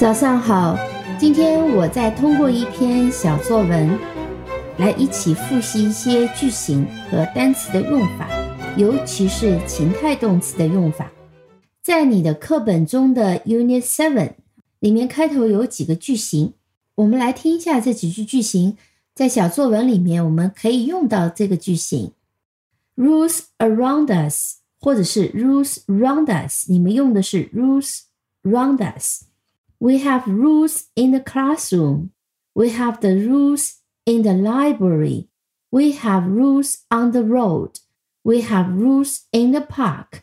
早上好，今天我再通过一篇小作文，来一起复习一些句型和单词的用法，尤其是情态动词的用法。在你的课本中的 Unit Seven 里面，开头有几个句型，我们来听一下这几句句型。在小作文里面，我们可以用到这个句型：Rules around us，或者是 Rules round us。你们用的是 Rules round us。We have rules in the classroom. We have the rules in the library. We have rules on the road. We have rules in the park.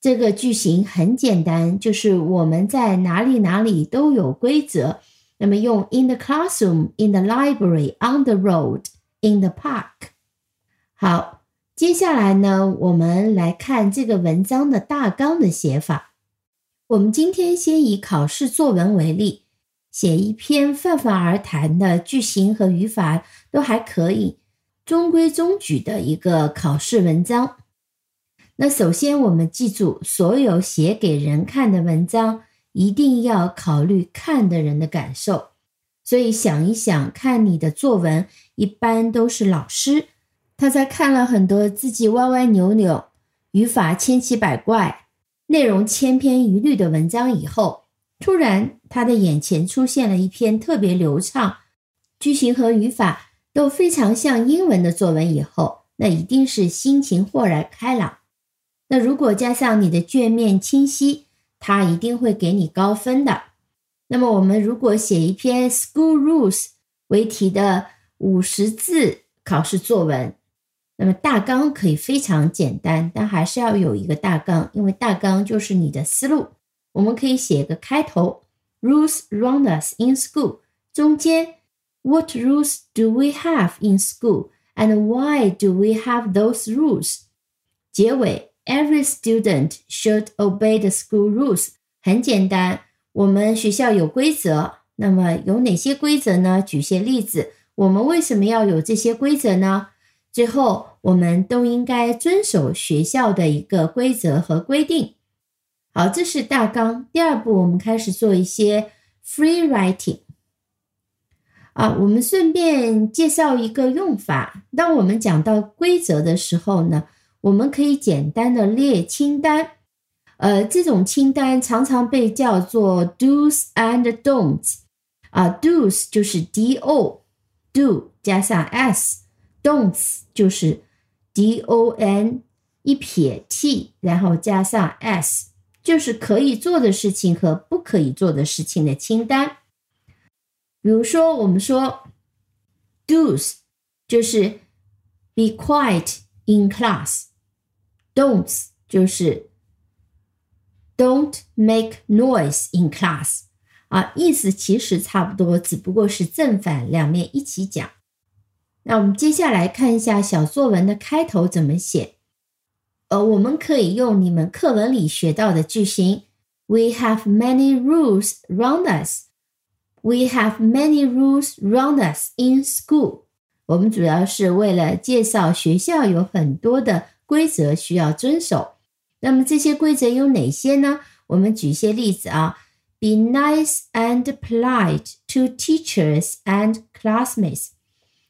这个句型很简单，就是我们在哪里哪里都有规则。那么用 in the classroom, in the library, on the road, in the park。好，接下来呢，我们来看这个文章的大纲的写法。 我们今天先以考试作文为例，写一篇泛泛而谈的句型和语法都还可以，中规中矩的一个考试文章。那首先我们记住，所有写给人看的文章一定要考虑看的人的感受。所以想一想，看你的作文，一般都是老师，他在看了很多字迹歪歪扭扭、语法千奇百怪。内容千篇一律的文章以后，突然他的眼前出现了一篇特别流畅、句型和语法都非常像英文的作文以后，那一定是心情豁然开朗。那如果加上你的卷面清晰，他一定会给你高分的。那么我们如果写一篇 School Rules 为题的五十字考试作文。那么大纲可以非常简单，但还是要有一个大纲，因为大纲就是你的思路。我们可以写一个开头：Rules round us in school。中间：What rules do we have in school and why do we have those rules？结尾：Every student should obey the school rules。很简单，我们学校有规则。那么有哪些规则呢？举些例子。我们为什么要有这些规则呢？最后，我们都应该遵守学校的一个规则和规定。好，这是大纲。第二步，我们开始做一些 free writing。啊，我们顺便介绍一个用法。当我们讲到规则的时候呢，我们可以简单的列清单。呃，这种清单常常被叫做 do's and don'ts。啊，do's 就是 d o do 加上 s。Don'ts 就是 D O N 一撇 T，然后加上 S，就是可以做的事情和不可以做的事情的清单。比如说，我们说 Do's 就是 Be quiet in class，Don'ts 就是 Don't make noise in class。啊，意思其实差不多，只不过是正反两面一起讲。那我们接下来看一下小作文的开头怎么写。呃，我们可以用你们课文里学到的句型：We have many rules around us. We have many rules around us in school. 我们主要是为了介绍学校有很多的规则需要遵守。那么这些规则有哪些呢？我们举一些例子啊。Be nice and polite to teachers and classmates.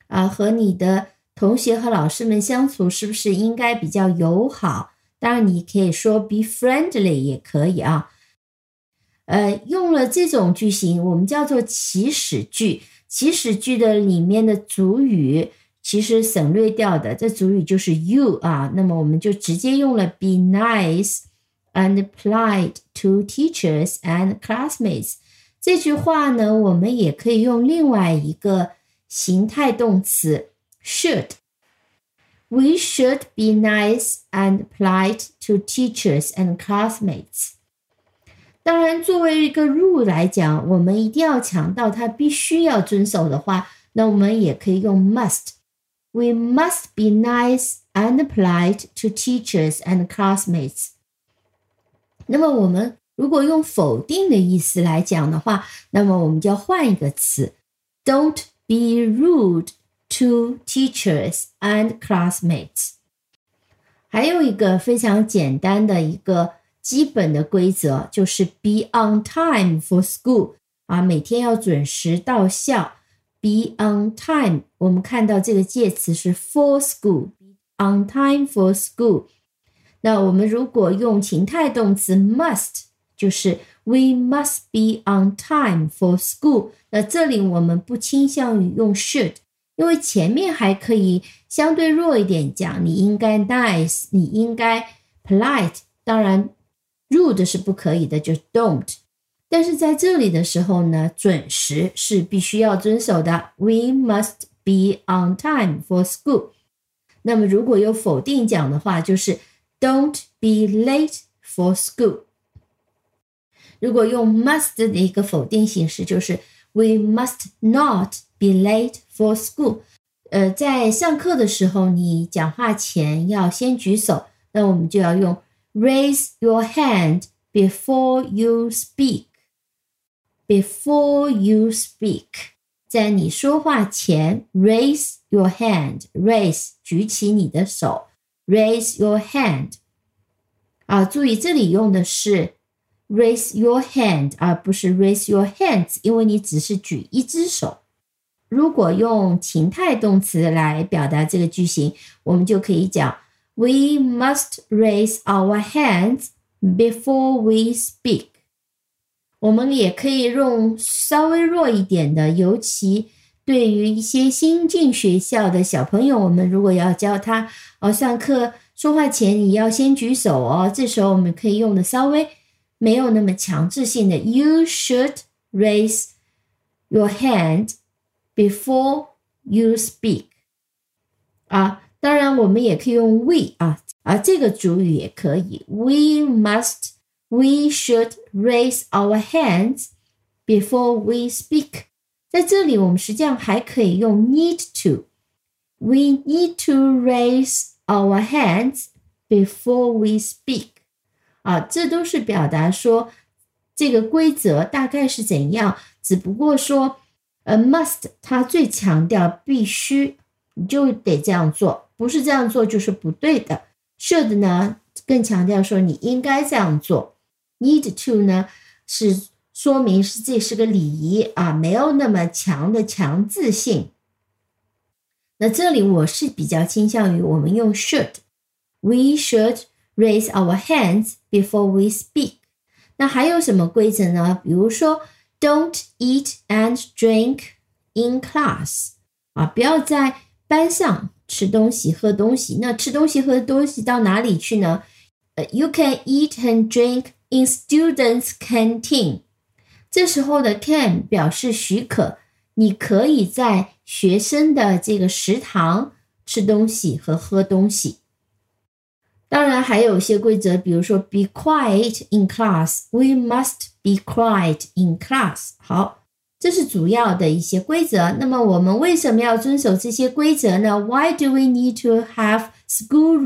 啊，和你的同学和老师们相处是不是应该比较友好？当然，你可以说 be friendly 也可以啊。呃，用了这种句型，我们叫做祈使句。祈使句的里面的主语其实省略掉的，这主语就是 you 啊。那么我们就直接用了 be nice and polite to teachers and classmates 这句话呢，我们也可以用另外一个。形态动词 should。We should be nice and polite to teachers and classmates。当然，作为一个 rule 来讲，我们一定要强调它必须要遵守的话，那我们也可以用 must。We must be nice and polite to teachers and classmates。那么，我们如果用否定的意思来讲的话，那么我们就要换一个词，don't。 Be rude to teachers and classmates。还有一个非常简单的一个基本的规则，就是 be on time for school。 啊，每天要准时到校，be on time。我们看到这个介词是 for school，on time for school。那我们如果用情态动词 must，就是 we must be on time for school。那这里我们不倾向于用 should，因为前面还可以相对弱一点讲，你应该 nice，你应该 polite。当然，rude 是不可以的，就 don't。但是在这里的时候呢，准时是必须要遵守的。We must be on time for school。那么如果有否定讲的话，就是 Don't be late for school。如果用 must 的一个否定形式，就是 We must not be late for school。呃，在上课的时候，你讲话前要先举手，那我们就要用 Raise your hand before you speak。Before you speak，在你说话前，raise your hand，raise 举起你的手，raise your hand。啊，注意这里用的是 raise your hand，而不是 raise your hands，因为你只是举一只手。如果用情态动词来表达这个句型，我们就可以讲：We must raise our hands before we speak。我们也可以用稍微弱一点的，尤其对于一些新进学校的小朋友，我们如果要教他哦，上课说话前你要先举手哦，这时候我们可以用的稍微没有那么强制性的，You should raise your hand before you speak。啊，当然我们也可以用 we 啊，啊这个主语也可以，We must。We should raise our hands before we speak。在这里，我们实际上还可以用 need to。We need to raise our hands before we speak。 啊，这都是表达说这个规则大概是怎样。只不过说，呃，must 它最强调必须，你就得这样做，不是这样做就是不对的。should 呢，更强调说你应该这样做。Need to 呢，是说明是这是个礼仪啊，没有那么强的强制性。那这里我是比较倾向于我们用 should。We should raise our hands before we speak。那还有什么规则呢？比如说，Don't eat and drink in class。啊，不要在班上吃东西、喝东西。那吃东西、喝东西到哪里去呢？呃，You can eat and drink。In students' canteen，这时候的 can 表示许可，你可以在学生的这个食堂吃东西和喝东西。当然还有一些规则，比如说 be quiet in class。We must be quiet in class。好，这是主要的一些规则。那么我们为什么要遵守这些规则呢？Why do we need to have school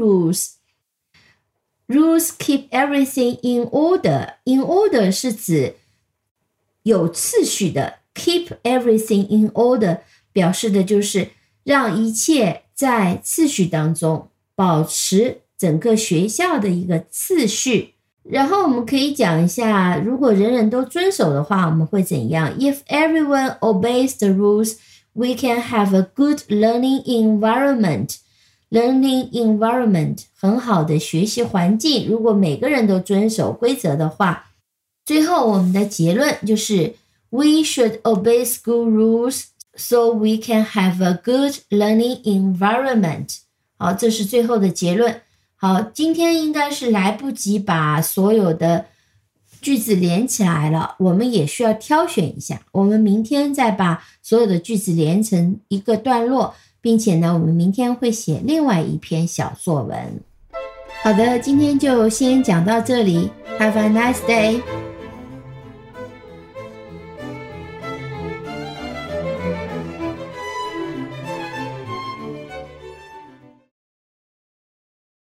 rules？Rules keep everything in order. In order 是指有次序的，keep everything in order 表示的就是让一切在次序当中，保持 整个学校的一个次序。然后我们可以讲一下，如果人人都遵守的话，我们会怎样？If everyone obeys the rules, we can have a good learning environment. Learning environment 很好的学习环境。如果每个人都遵守规则的话，最后我们的结论就是 We should obey school rules so we can have a good learning environment。好，这是最后的结论。好，今天应该是来不及把所有的句子连起来了，我们也需要挑选一下。我们明天再把所有的句子连成一个段落。并且呢，我们明天会写另外一篇小作文。好的，今天就先讲到这里。Have a nice day.